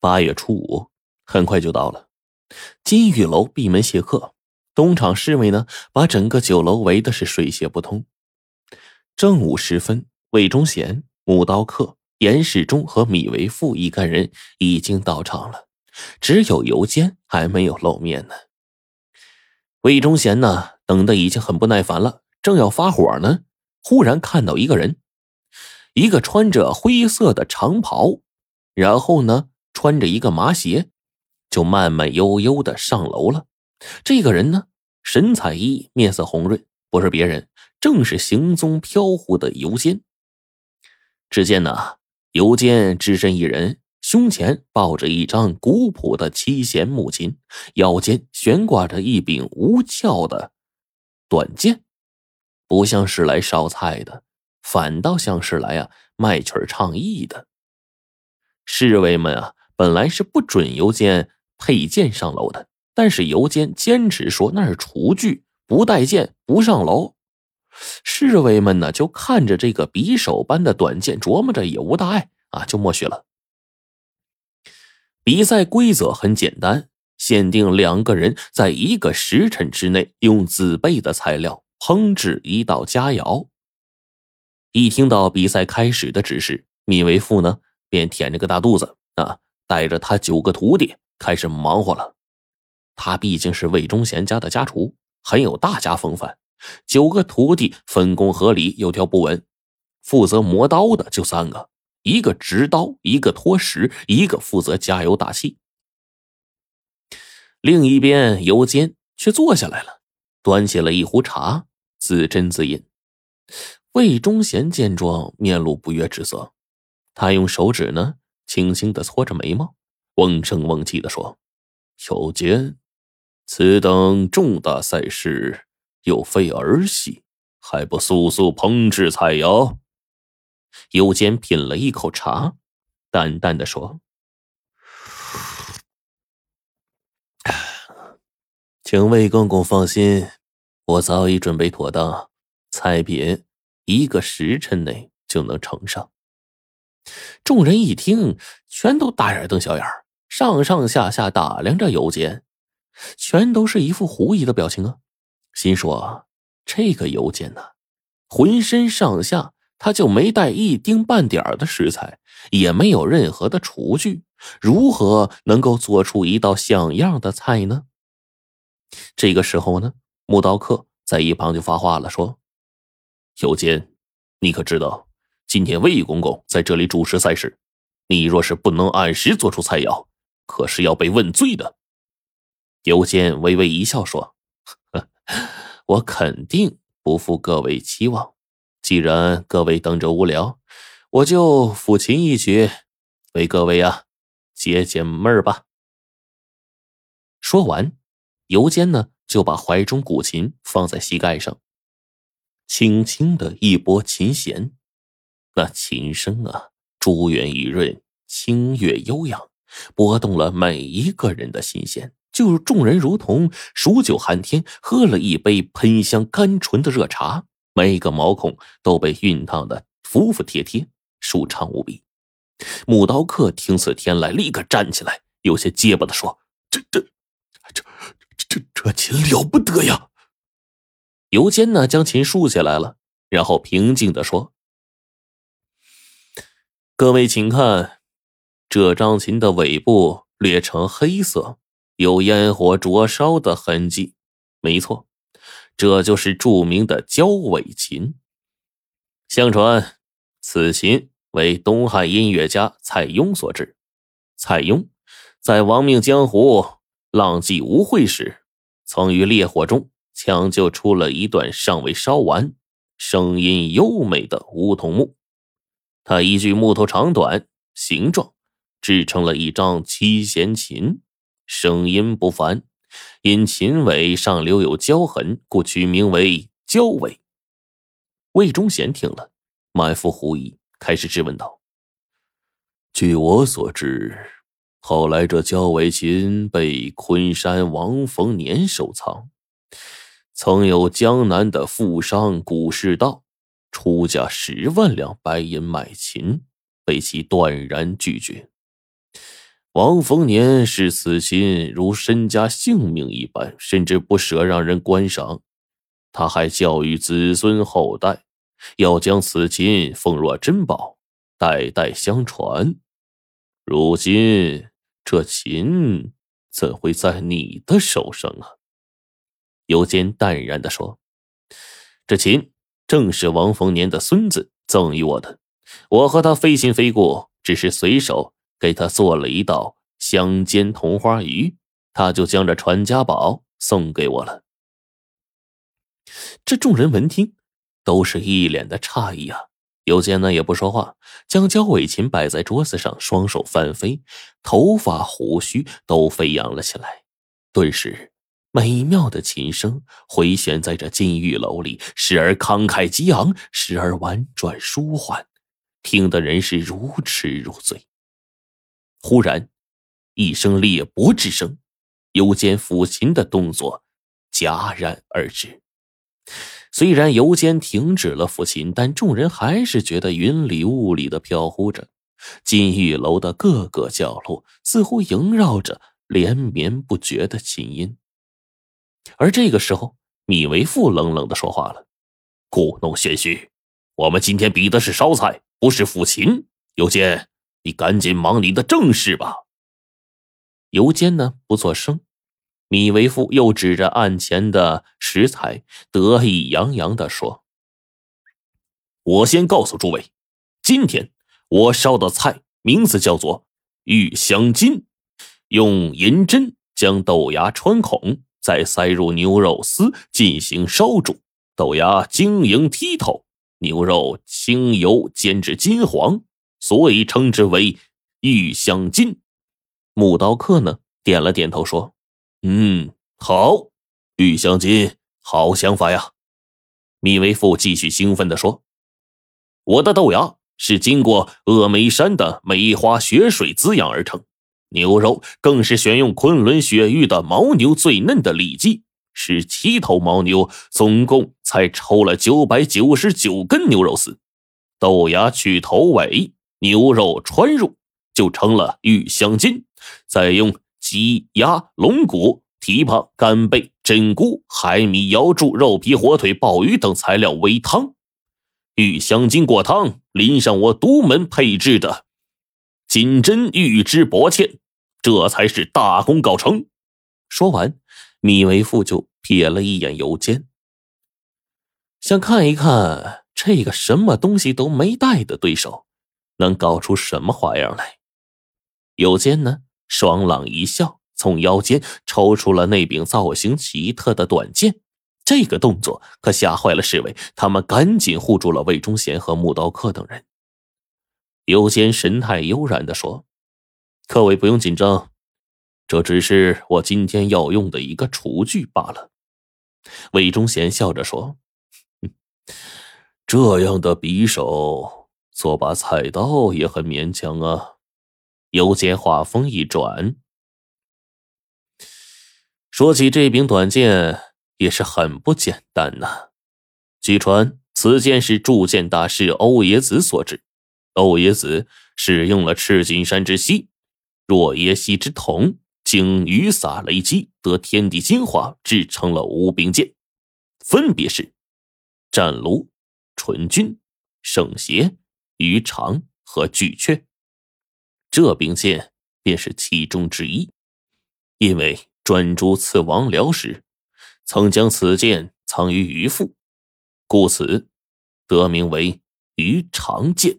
八月初五很快就到了，金玉楼闭门谢客，东厂侍卫呢把整个酒楼围的是水泄不通。正午时分，魏忠贤、木刀客、严世忠和米为富一干人已经到场了，只有尤坚还没有露面呢。魏忠贤呢，等的已经很不耐烦了，正要发火呢，忽然看到一个人，一个穿着灰色的长袍，然后呢。穿着一个麻鞋，就慢慢悠悠的上楼了。这个人呢，神采奕奕，面色红润，不是别人，正是行踪飘忽的尤坚。只见呢，尤坚只身一人，胸前抱着一张古朴的七弦木琴，腰间悬挂着一柄无鞘的短剑，不像是来烧菜的，反倒像是来啊卖曲儿唱艺的。侍卫们啊。本来是不准尤坚佩剑上楼的，但是尤坚坚持说那是厨具，不带剑不上楼。侍卫们呢就看着这个匕首般的短剑，琢磨着也无大碍啊，就默许了。比赛规则很简单，限定两个人在一个时辰之内用自备的材料烹制一道佳肴。一听到比赛开始的指示，米为父呢便舔着个大肚子啊。带着他九个徒弟开始忙活了。他毕竟是魏忠贤家的家厨，很有大家风范。九个徒弟分工合理，有条不紊。负责磨刀的就三个，一个执刀，一个托石，一个负责加油打气。另一边，尤坚却坐下来了，端起了一壶茶，自斟自饮。魏忠贤见状，面露不悦之色。他用手指呢。轻轻的搓着眉毛，瓮声瓮气的说：“有坚，此等重大赛事又非儿戏，还不速速烹制菜肴？”尤坚品了一口茶，淡淡的说：“请魏公公放心，我早已准备妥当，菜品一个时辰内就能呈上。”众人一听，全都大眼瞪小眼上上下下打量着尤坚，全都是一副狐疑的表情啊！心说：这个尤坚呢，浑身上下他就没带一丁半点的食材，也没有任何的厨具，如何能够做出一道像样的菜呢？这个时候呢，木刀客在一旁就发话了，说：“尤坚，你可知道？”今天魏公公在这里主持赛事，你若是不能按时做出菜肴，可是要被问罪的。尤坚微微一笑说：“我肯定不负各位期望。既然各位等着无聊，我就抚琴一曲，为各位啊解解闷儿吧。”说完，尤坚呢就把怀中古琴放在膝盖上，轻轻的一拨琴弦。那琴声啊，珠圆玉润，清越悠扬，拨动了每一个人的心弦。就众人如同数九寒天，喝了一杯喷香甘醇的热茶，每个毛孔都被熨烫的服服帖帖，舒畅无比。木刀客听此天籁，立刻站起来，有些结巴的说：“这、这、这、这、这琴了不得呀！”尤坚呢，将琴竖起来了，然后平静的说。各位，请看，这张琴的尾部略呈黑色，有烟火灼烧的痕迹。没错，这就是著名的焦尾琴。相传，此琴为东汉音乐家蔡邕所制。蔡邕在亡命江湖、浪迹无会时，曾于烈火中抢救出了一段尚未烧完、声音优美的梧桐木。他依据木头长短、形状，制成了一张七弦琴，声音不凡。因琴尾上留有胶痕，故取名为胶尾。魏忠贤听了，满腹狐疑，开始质问道：“据我所知，后来这胶尾琴被昆山王逢年收藏，曾有江南的富商古世道。”出价十万两白银买琴，被其断然拒绝。王丰年视此琴如身家性命一般，甚至不舍让人观赏。他还教育子孙后代，要将此琴奉若珍宝，代代相传。如今这琴怎会在你的手上啊？尤坚淡然的说：“这琴正是王丰年的孙子赠予我的，我和他非亲非故，只是随手。”给他做了一道香煎同花鱼，他就将这传家宝送给我了。这众人闻听，都是一脸的诧异啊。尤坚呢也不说话，将焦尾琴摆在桌子上，双手翻飞，头发胡须都飞扬了起来。顿时，美妙的琴声回旋在这金玉楼里，时而慷慨激昂，时而婉转舒缓，听得人是如痴如醉。忽然，一声裂帛之声，尤坚抚琴的动作戛然而止。虽然尤坚停止了抚琴，但众人还是觉得云里雾里的飘忽着。金玉楼的各个角落似乎萦绕着连绵不绝的琴音。而这个时候，米为父冷冷的说话了：“故弄玄虚，我们今天比的是烧菜，不是抚琴。尤坚。”你赶紧忙你的正事吧。尤坚呢不作声，米为父又指着案前的食材，得意洋洋的说：“我先告诉诸位，今天我烧的菜名字叫做玉香金，用银针将豆芽穿孔，再塞入牛肉丝进行烧煮，豆芽晶莹剔透，牛肉清油煎至金黄。”所以称之为玉香金。木刀客呢点了点头说：“嗯，好，玉香金，好想法呀。”米为父继续兴奋地说：“我的豆芽是经过峨眉山的梅花雪水滋养而成，牛肉更是选用昆仑雪域的牦牛最嫩的里脊，十七头牦牛，总共才抽了九百九十九根牛肉丝，豆芽去头尾。”牛肉穿入就成了玉香金，再用鸡、鸭、龙骨、蹄膀、干贝、珍菇、海米、瑶柱、肉皮、火腿、鲍鱼等材料煨汤，玉香金过汤，淋上我独门配制的金针玉脂薄芡，这才是大功告成。说完，米为富就瞥了一眼尤坚，想看一看这个什么东西都没带的对手。能搞出什么花样来？有坚呢，爽朗一笑，从腰间抽出了那柄造型奇特的短剑。这个动作可吓坏了侍卫，他们赶紧护住了魏忠贤和木刀客等人。尤坚神态悠然的说：“各位不用紧张，这只是我今天要用的一个厨具罢了。”魏忠贤笑着说：“这样的匕首。”做把菜刀也很勉强啊。尤坚话锋一转，说起这柄短剑也是很不简单呐。据传此剑是铸剑大师欧冶子所制，欧冶子使用了赤金山之锡、若耶溪之铜，经雨洒雷击，得天地精华，制成了五柄剑，分别是战卢、纯君、圣邪。鱼肠和巨阙，这柄剑便是其中之一。因为专诸刺王僚时，曾将此剑藏于鱼腹，故此得名为鱼肠剑。